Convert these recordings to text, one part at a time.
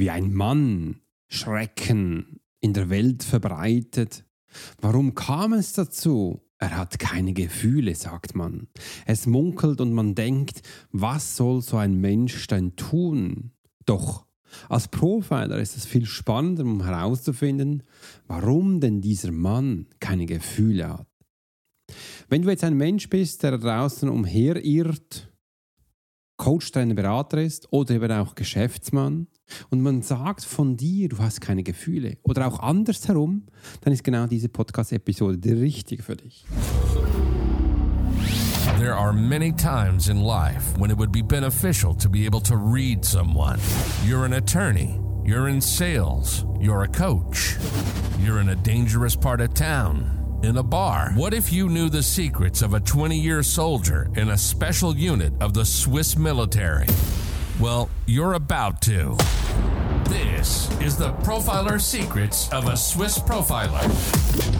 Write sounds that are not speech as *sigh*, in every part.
wie ein Mann Schrecken in der Welt verbreitet. Warum kam es dazu? Er hat keine Gefühle, sagt man. Es munkelt und man denkt, was soll so ein Mensch denn tun? Doch als Profiler ist es viel spannender, um herauszufinden, warum denn dieser Mann keine Gefühle hat. Wenn du jetzt ein Mensch bist, der draußen umherirrt, Coach, Trainer, Berater ist oder eben auch Geschäftsmann. Und man sagt von dir, du hast keine Gefühle. Oder auch andersherum, dann ist genau diese Podcast-Episode die richtige für dich. There are many times in life when it would be beneficial to be able to read someone. You're an attorney, you're in sales, you're a coach, you're in a dangerous part of town in a bar. What if you knew the secrets of a 20 year soldier in a special unit of the Swiss military? Well, you're about to. This is the Profiler Secrets of a Swiss Profiler.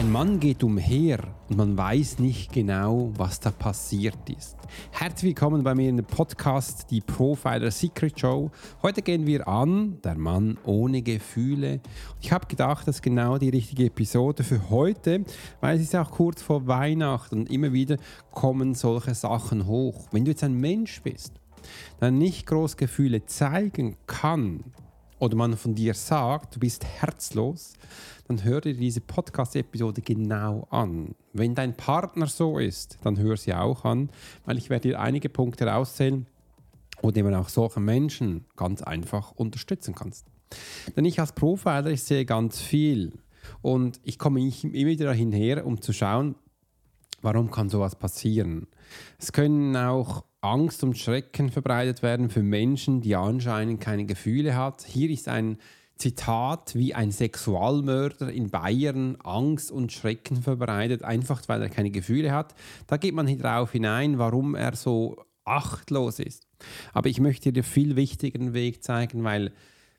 Ein Mann geht umher und man weiß nicht genau, was da passiert ist. Herzlich willkommen bei mir in dem Podcast, die Profiler Secret Show. Heute gehen wir an, der Mann ohne Gefühle. Ich habe gedacht, das ist genau die richtige Episode für heute, weil es ist auch kurz vor Weihnachten und immer wieder kommen solche Sachen hoch. Wenn du jetzt ein Mensch bist, der nicht groß Gefühle zeigen kann, oder man von dir sagt, du bist herzlos, dann hör dir diese Podcast-Episode genau an. Wenn dein Partner so ist, dann hör sie auch an, weil ich werde dir einige Punkte herauszählen, wo du auch solche Menschen ganz einfach unterstützen kannst. Denn ich als Profiler, ich sehe ganz viel und ich komme immer wieder hinher, um zu schauen, warum kann sowas passieren. Es können auch Angst und Schrecken verbreitet werden für Menschen, die anscheinend keine Gefühle hat. Hier ist ein Zitat, wie ein Sexualmörder in Bayern Angst und Schrecken verbreitet, einfach weil er keine Gefühle hat. Da geht man darauf hinein, warum er so achtlos ist. Aber ich möchte dir viel wichtigeren Weg zeigen, weil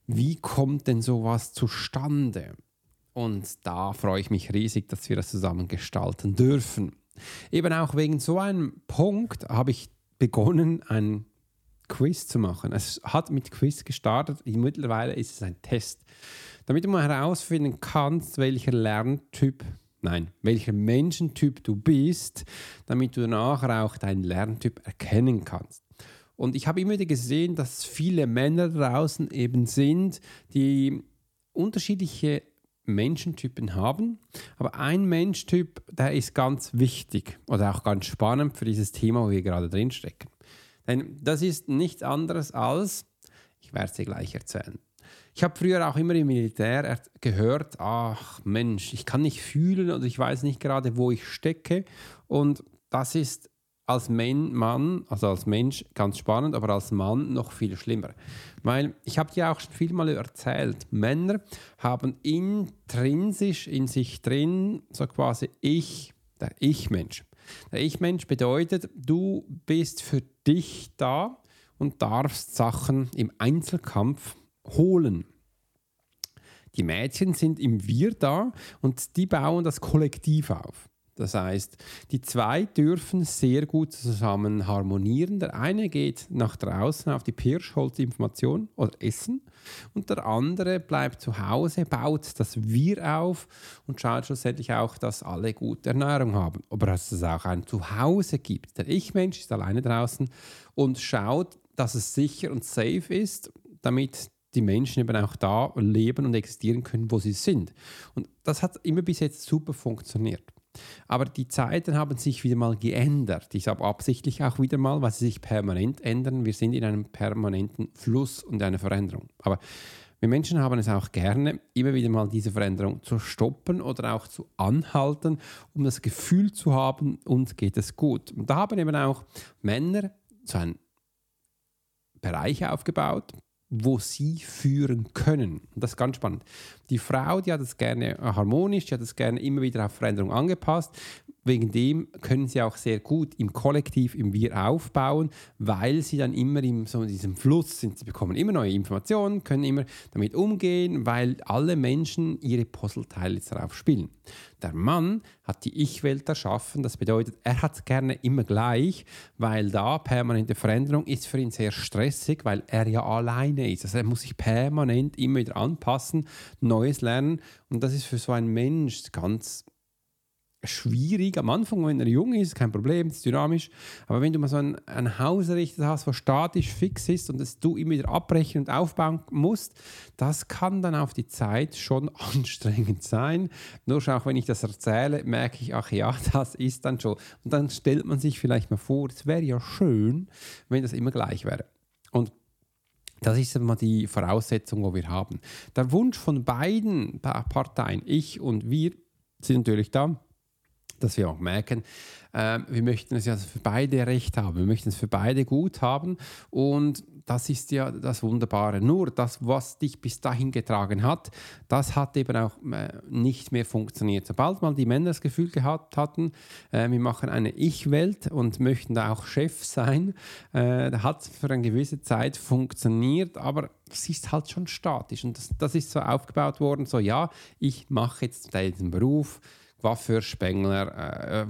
wie kommt denn sowas zustande? Und da freue ich mich riesig, dass wir das zusammen gestalten dürfen. Eben auch wegen so einem Punkt habe ich begonnen, ein Quiz zu machen. Es hat mit Quiz gestartet, mittlerweile ist es ein Test. Damit du mal herausfinden kannst, welcher Lerntyp, nein, welcher Menschentyp du bist, damit du nachher auch deinen Lerntyp erkennen kannst. Und ich habe immer wieder gesehen, dass viele Männer draußen eben sind, die unterschiedliche Menschentypen haben. Aber ein Menschtyp, der ist ganz wichtig oder auch ganz spannend für dieses Thema, wo wir gerade drinstecken. Denn das ist nichts anderes als, ich werde es dir gleich erzählen. Ich habe früher auch immer im Militär gehört, ach Mensch, ich kann nicht fühlen oder ich weiß nicht gerade, wo ich stecke. Und das ist als Mann, also als Mensch ganz spannend, aber als Mann noch viel schlimmer. Weil ich habe dir auch schon viel mal erzählt, Männer haben intrinsisch in sich drin so quasi Ich, der Ich-Mensch. Der Ich-Mensch bedeutet, du bist für dich da und darfst Sachen im Einzelkampf holen. Die Mädchen sind im Wir da und die bauen das Kollektiv auf. Das heißt, die zwei dürfen sehr gut zusammen harmonieren. Der eine geht nach draußen auf die Pirsch, holt oder Essen und der andere bleibt zu Hause, baut das Wir auf und schaut schlussendlich auch, dass alle gute Ernährung haben. Aber dass es auch ein Zuhause gibt. Der Ich-Mensch ist alleine draußen und schaut, dass es sicher und safe ist, damit die Menschen eben auch da leben und existieren können, wo sie sind. Und das hat immer bis jetzt super funktioniert. Aber die Zeiten haben sich wieder mal geändert. Ich sage absichtlich auch wieder mal, weil sie sich permanent ändern. Wir sind in einem permanenten Fluss und einer Veränderung. Aber wir Menschen haben es auch gerne, immer wieder mal diese Veränderung zu stoppen oder auch zu anhalten, um das Gefühl zu haben, uns geht es gut. Und da haben eben auch Männer so einen Bereich aufgebaut, wo sie führen können. Das ist ganz spannend. Die Frau, die hat es gerne harmonisch, die hat es gerne immer wieder auf Veränderung angepasst. Wegen dem können sie auch sehr gut im Kollektiv, im Wir aufbauen, weil sie dann immer in so diesem Fluss sind. Sie bekommen immer neue Informationen, können immer damit umgehen, weil alle Menschen ihre Puzzleteile darauf spielen. Der Mann hat die Ich-Welt erschaffen. Das bedeutet, er hat es gerne immer gleich, weil da permanente Veränderung ist für ihn sehr stressig, weil er ja alleine ist. Also er muss sich permanent immer wieder anpassen, Neues lernen. Und das ist für so einen Mensch ganz schwierig. Am Anfang, wenn er jung ist, kein Problem, ist dynamisch. Aber wenn du mal so ein, Haus errichtet hast, was statisch fix ist und das du immer wieder abbrechen und aufbauen musst, das kann dann auf die Zeit schon *laughs* anstrengend sein. Nur schon auch wenn ich das erzähle, merke ich, ach ja, *laughs* das ist dann schon. Und dann stellt man sich vielleicht mal vor, es wäre ja schön, wenn das immer gleich wäre. Und das ist immer die Voraussetzung, wo wir haben. Der Wunsch von beiden Parteien, ich und wir, sind natürlich da dass wir auch merken, äh, wir möchten es ja für beide recht haben, wir möchten es für beide gut haben und das ist ja das Wunderbare. Nur das, was dich bis dahin getragen hat, das hat eben auch äh, nicht mehr funktioniert. Sobald mal die Männer das Gefühl gehabt hatten, äh, wir machen eine Ich-Welt und möchten da auch Chef sein, äh, hat es für eine gewisse Zeit funktioniert, aber es ist halt schon statisch und das, das ist so aufgebaut worden, so ja, ich mache jetzt diesen Beruf, Coiffeur, Spengler, äh,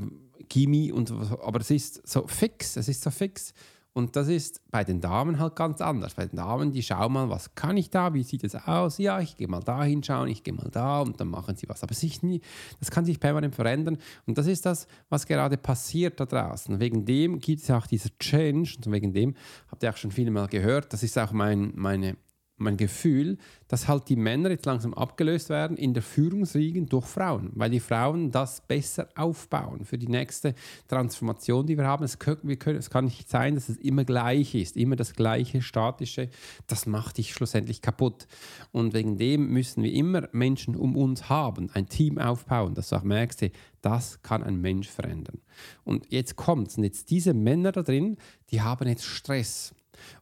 Chemie und aber es ist so fix, es ist so fix. Und das ist bei den Damen halt ganz anders. Bei den Damen, die schauen mal, was kann ich da, wie sieht es aus? Ja, ich gehe mal da hinschauen, ich gehe mal da und dann machen sie was. Aber sich nie, das kann sich permanent verändern. Und das ist das, was gerade passiert da draußen. Wegen dem gibt es auch dieser Change und wegen dem habt ihr auch schon viele Mal gehört. Das ist auch mein, meine mein Gefühl, dass halt die Männer jetzt langsam abgelöst werden in der Führungsriegen durch Frauen, weil die Frauen das besser aufbauen für die nächste Transformation, die wir haben. Es, können, wir können, es kann nicht sein, dass es immer gleich ist, immer das gleiche statische. Das macht dich schlussendlich kaputt. Und wegen dem müssen wir immer Menschen um uns haben, ein Team aufbauen, dass du auch merkst, das kann ein Mensch verändern. Und jetzt kommt es. Und jetzt diese Männer da drin, die haben jetzt Stress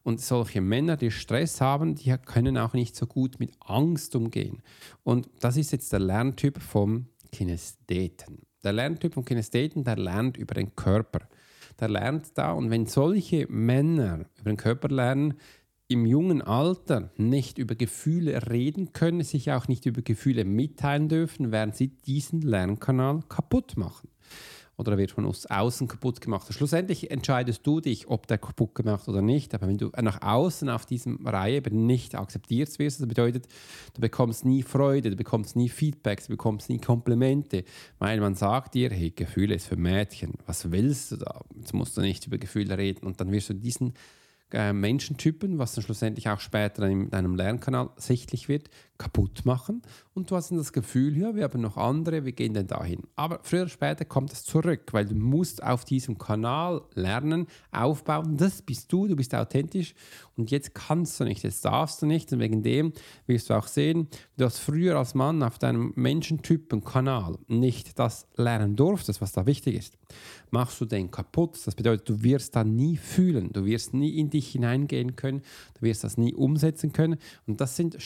und solche Männer, die Stress haben, die können auch nicht so gut mit Angst umgehen. Und das ist jetzt der Lerntyp vom Kinestheten. Der Lerntyp vom Kinestheten, der lernt über den Körper. Der lernt da und wenn solche Männer über den Körper lernen, im jungen Alter nicht über Gefühle reden können, sich auch nicht über Gefühle mitteilen dürfen, werden sie diesen Lernkanal kaputt machen oder er wird von uns außen kaputt gemacht. Schlussendlich entscheidest du dich, ob der kaputt gemacht oder nicht. Aber wenn du nach außen auf diesem Reihe eben nicht akzeptiert wirst, das bedeutet, du bekommst nie Freude, du bekommst nie Feedbacks, du bekommst nie Komplimente, weil man sagt dir, hey, Gefühle ist für Mädchen, was willst du da? Jetzt musst du nicht über Gefühle reden und dann wirst du diesen äh, Menschentypen, was dann schlussendlich auch später in deinem Lernkanal sichtlich wird, kaputt machen. Und du hast dann das Gefühl, ja, wir haben noch andere, wir gehen dann dahin. Aber früher oder später kommt es zurück, weil du musst auf diesem Kanal lernen, aufbauen. Das bist du, du bist authentisch. Und jetzt kannst du nicht, jetzt darfst du nicht. Und wegen dem wirst du auch sehen, du hast früher als Mann auf deinem Menschentypen-Kanal nicht das lernen durftest, was da wichtig ist machst du den kaputt. Das bedeutet, du wirst dann nie fühlen, du wirst nie in dich hineingehen können, du wirst das nie umsetzen können. Und das sind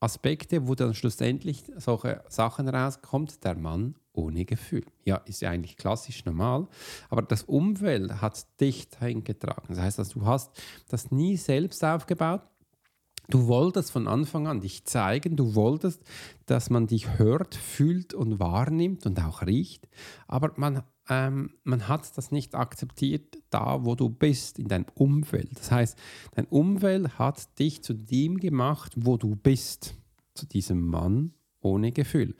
Aspekte, wo dann schlussendlich solche Sachen rauskommt, der Mann ohne Gefühl. Ja, ist ja eigentlich klassisch normal, aber das Umfeld hat dich dahin getragen. Das heißt, dass du hast das nie selbst aufgebaut, Du wolltest von Anfang an dich zeigen, du wolltest, dass man dich hört, fühlt und wahrnimmt und auch riecht, aber man ähm, man hat das nicht akzeptiert, da wo du bist, in deinem Umfeld. Das heißt, dein Umfeld hat dich zu dem gemacht, wo du bist, zu diesem Mann ohne Gefühl.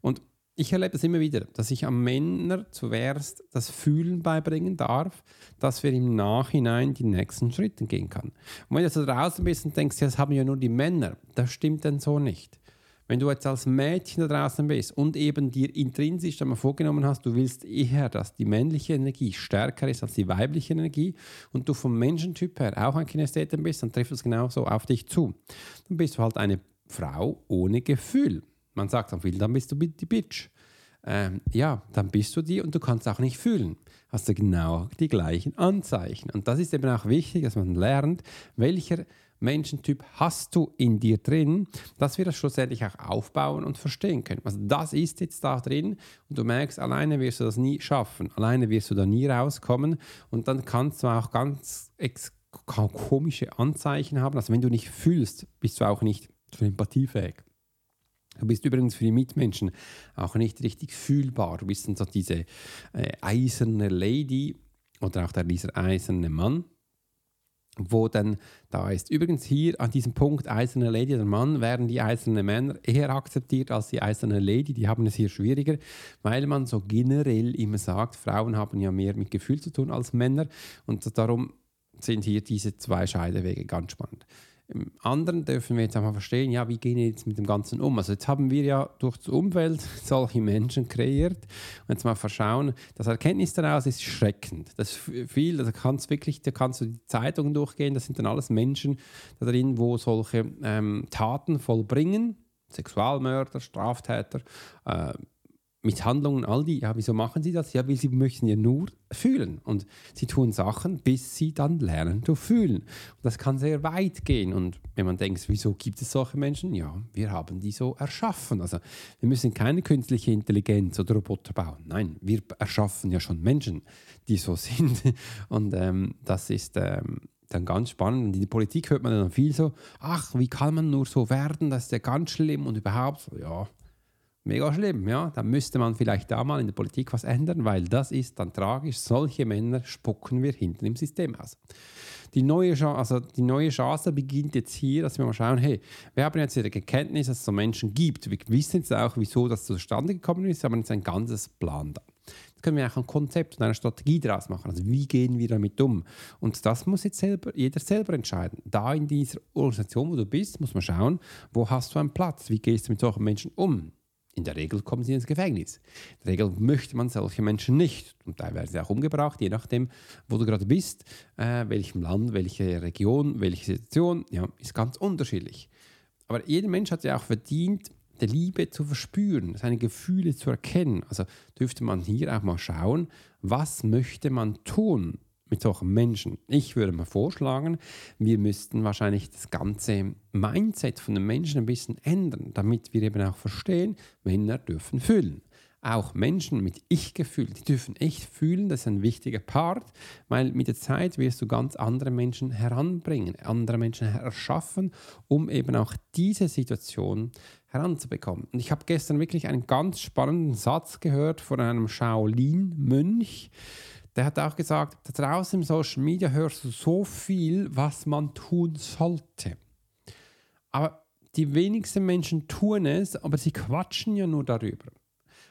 Und ich erlebe es immer wieder, dass ich am Männer zuerst das Fühlen beibringen darf, dass wir im Nachhinein die nächsten Schritte gehen können. Und wenn du so draußen bist und denkst, das haben ja nur die Männer, das stimmt denn so nicht. Wenn du jetzt als Mädchen da draußen bist und eben dir intrinsisch einmal vorgenommen hast, du willst eher, dass die männliche Energie stärker ist als die weibliche Energie und du vom Menschentyp her auch ein Kinästhetin bist, dann trifft es genauso auf dich zu. Dann bist du halt eine Frau ohne Gefühl. Man sagt dann viel, dann bist du die Bitch. Ähm, ja, dann bist du die und du kannst auch nicht fühlen. Hast du genau die gleichen Anzeichen. Und das ist eben auch wichtig, dass man lernt, welcher Menschentyp hast du in dir drin, dass wir das schlussendlich auch aufbauen und verstehen können. Also das ist jetzt da drin und du merkst, alleine wirst du das nie schaffen, alleine wirst du da nie rauskommen und dann kannst du auch ganz komische Anzeichen haben. Also wenn du nicht fühlst, bist du auch nicht empathiefähig. Du bist übrigens für die Mitmenschen auch nicht richtig fühlbar. Du bist dann so diese äh, eiserne Lady oder auch der, dieser eiserne Mann, wo dann da ist. Übrigens hier an diesem Punkt eiserne Lady oder Mann werden die eisernen Männer eher akzeptiert als die eiserne Lady. Die haben es hier schwieriger, weil man so generell immer sagt, Frauen haben ja mehr mit Gefühl zu tun als Männer und darum sind hier diese zwei Scheidewege ganz spannend. Im anderen dürfen wir jetzt einfach verstehen, ja, wie gehen wir jetzt mit dem Ganzen um? Also jetzt haben wir ja durch das Umfeld *laughs* solche Menschen kreiert und jetzt mal verschauen, das Erkenntnis daraus ist schreckend. Das ist viel, da kannst wirklich, da kannst du die Zeitungen durchgehen, das sind dann alles Menschen da drin, wo solche ähm, Taten vollbringen, Sexualmörder, Straftäter, äh, Misshandlungen, all die, ja, wieso machen sie das? Ja, weil sie möchten ja nur fühlen. Und sie tun Sachen, bis sie dann lernen zu fühlen. Und das kann sehr weit gehen. Und wenn man denkt, wieso gibt es solche Menschen? Ja, wir haben die so erschaffen. Also wir müssen keine künstliche Intelligenz oder Roboter bauen. Nein, wir erschaffen ja schon Menschen, die so *laughs* sind. Und ähm, das ist... Ähm, dann ganz spannend. Und in der Politik hört man dann viel so, ach, wie kann man nur so werden, das ist ja ganz schlimm und überhaupt, ja, mega schlimm, ja. Da müsste man vielleicht da mal in der Politik was ändern, weil das ist dann tragisch. Solche Männer spucken wir hinten im System aus. Die neue, Chance, also die neue Chance beginnt jetzt hier, dass wir mal schauen, hey, wir haben jetzt die Erkenntnis, dass es so Menschen gibt. Wir wissen jetzt auch, wieso das zustande gekommen ist, aber jetzt ein ganzes Plan da. Jetzt können wir auch ein Konzept und eine Strategie daraus machen. Also wie gehen wir damit um? Und das muss jetzt selber, jeder selber entscheiden. Da in dieser Organisation, wo du bist, muss man schauen, wo hast du einen Platz? Wie gehst du mit solchen Menschen um? In der Regel kommen sie ins Gefängnis. In der Regel möchte man solche Menschen nicht. Und teilweise auch umgebracht, je nachdem, wo du gerade bist, äh, welchem Land, welche Region, welche Situation, ja, ist ganz unterschiedlich. Aber jeder Mensch hat ja auch verdient, die Liebe zu verspüren, seine Gefühle zu erkennen. Also dürfte man hier auch mal schauen, was möchte man tun, mit solchen Menschen. Ich würde mal vorschlagen, wir müssten wahrscheinlich das ganze Mindset von den Menschen ein bisschen ändern, damit wir eben auch verstehen, Männer dürfen fühlen. Auch Menschen mit Ich-Gefühl, die dürfen echt fühlen, das ist ein wichtiger Part, weil mit der Zeit wirst du ganz andere Menschen heranbringen, andere Menschen erschaffen, um eben auch diese Situation heranzubekommen. Und ich habe gestern wirklich einen ganz spannenden Satz gehört von einem Shaolin-Mönch, der hat auch gesagt, da draußen im Social Media hörst du so viel, was man tun sollte. Aber die wenigsten Menschen tun es, aber sie quatschen ja nur darüber.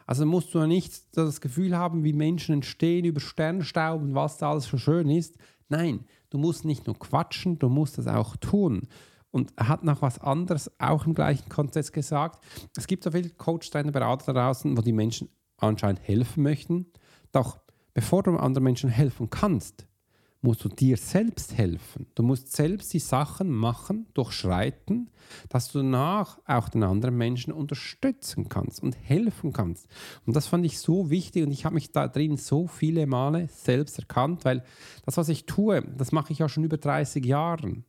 Also musst du ja nicht das Gefühl haben, wie Menschen entstehen über Sternstaub und was da alles so schön ist. Nein, du musst nicht nur quatschen, du musst das auch tun. Und er hat noch was anderes auch im gleichen Kontext gesagt. Es gibt so viele Coach, Trainer, Berater draußen, wo die Menschen anscheinend helfen möchten. Doch bevor du anderen Menschen helfen kannst, musst du dir selbst helfen. Du musst selbst die Sachen machen, durchschreiten, dass du danach auch den anderen Menschen unterstützen kannst und helfen kannst. Und das fand ich so wichtig und ich habe mich da drin so viele Male selbst erkannt, weil das, was ich tue, das mache ich ja schon über 30 Jahre.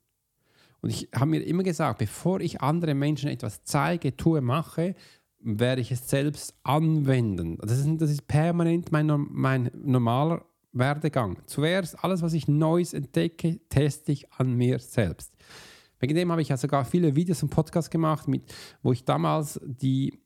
Und ich habe mir immer gesagt, bevor ich anderen Menschen etwas zeige, tue, mache, werde ich es selbst anwenden. Das ist, das ist permanent mein, mein normaler Werdegang. Zuerst alles, was ich Neues entdecke, teste ich an mir selbst. Wegen dem habe ich ja sogar viele Videos und Podcasts gemacht, mit, wo ich damals die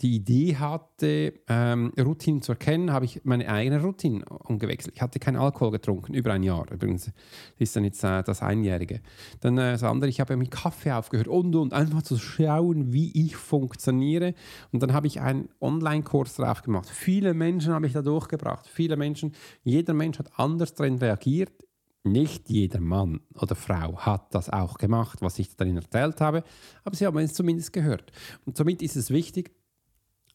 die Idee hatte, ähm, Routinen zu erkennen, habe ich meine eigene Routine umgewechselt. Ich hatte keinen Alkohol getrunken, über ein Jahr. Übrigens ist dann jetzt äh, das Einjährige. Dann äh, das andere, ich habe mit Kaffee aufgehört und und einfach zu schauen, wie ich funktioniere. Und dann habe ich einen Online-Kurs drauf gemacht. Viele Menschen habe ich da durchgebracht. Viele Menschen, jeder Mensch hat anders darin reagiert. Nicht jeder Mann oder Frau hat das auch gemacht, was ich darin erzählt habe, aber sie haben es zumindest gehört. Und somit ist es wichtig,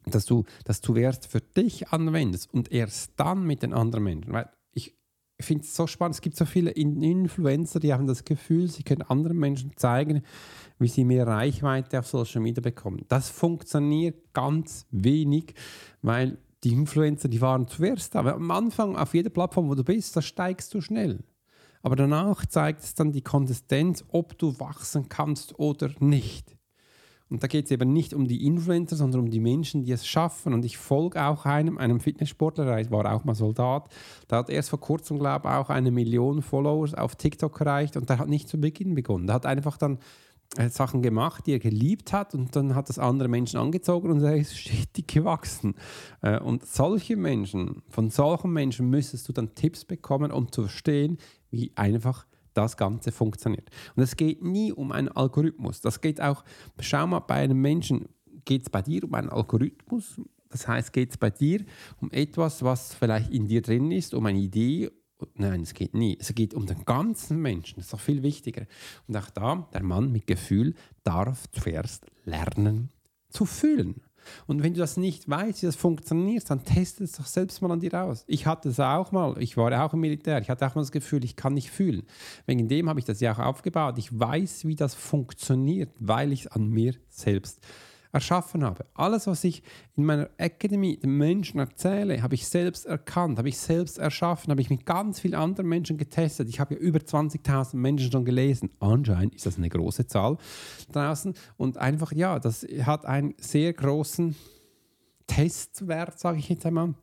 dass du das zuerst für dich anwendest und erst dann mit den anderen Menschen. Weil ich finde es so spannend, es gibt so viele Influencer, die haben das Gefühl, sie können anderen Menschen zeigen, wie sie mehr Reichweite auf Social Media bekommen. Das funktioniert ganz wenig, weil die Influencer, die waren zuerst da. Aber am Anfang auf jeder Plattform, wo du bist, da steigst du schnell. Aber danach zeigt es dann die Konsistenz, ob du wachsen kannst oder nicht. Und da geht es eben nicht um die Influencer, sondern um die Menschen, die es schaffen. Und ich folge auch einem, einem Fitnesssportler, der war auch mal Soldat. Der hat erst vor kurzem, glaube ich, auch eine Million Followers auf TikTok erreicht und der hat nicht zu Beginn begonnen. Der hat einfach dann äh, Sachen gemacht, die er geliebt hat und dann hat das andere Menschen angezogen und er ist *laughs* stetig gewachsen. Äh, und solche Menschen, von solchen Menschen müsstest du dann Tipps bekommen, um zu verstehen, wie einfach das Ganze funktioniert. Und es geht nie um einen Algorithmus. Das geht auch, schau mal, bei einem Menschen geht es bei dir um einen Algorithmus. Das heißt, geht es bei dir um etwas, was vielleicht in dir drin ist, um eine Idee. Nein, es geht nie. Es geht um den ganzen Menschen. Das ist doch viel wichtiger. Und auch da, der Mann mit Gefühl darf zuerst lernen zu fühlen. Und wenn du das nicht weißt, wie das funktioniert, dann teste es doch selbst mal an dir aus. Ich hatte es auch mal, ich war auch im Militär, ich hatte auch mal das Gefühl, ich kann nicht fühlen. Wegen dem habe ich das ja auch aufgebaut. Ich weiß, wie das funktioniert, weil ich es an mir selbst erschaffen habe. Alles, was ich in meiner Akademie den Menschen erzähle, habe ich selbst erkannt, habe ich selbst erschaffen, habe ich mit ganz vielen anderen Menschen getestet. Ich habe ja über 20.000 Menschen schon gelesen. Anscheinend ist das eine große Zahl draußen. Und einfach, ja, das hat einen sehr großen Testwert, sage ich jetzt einmal.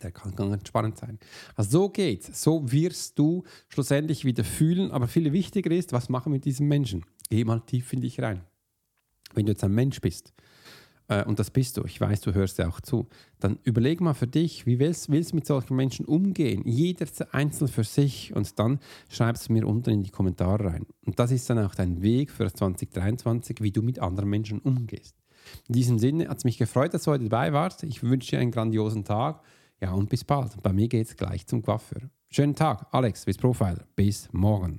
Der kann ganz spannend sein. Also so geht's. So wirst du schlussendlich wieder fühlen. Aber viel wichtiger ist, was machen wir mit diesem Menschen? Geh mal tief in dich rein wenn du jetzt ein Mensch bist, äh, und das bist du, ich weiß, du hörst ja auch zu, dann überleg mal für dich, wie willst du mit solchen Menschen umgehen? Jeder einzeln für sich und dann schreib es mir unten in die Kommentare rein. Und das ist dann auch dein Weg für 2023, wie du mit anderen Menschen umgehst. In diesem Sinne hat es mich gefreut, dass du heute dabei warst. Ich wünsche dir einen grandiosen Tag. Ja, und bis bald. Bei mir geht es gleich zum Coiffeur. Schönen Tag, Alex, bis Profiler. Bis morgen.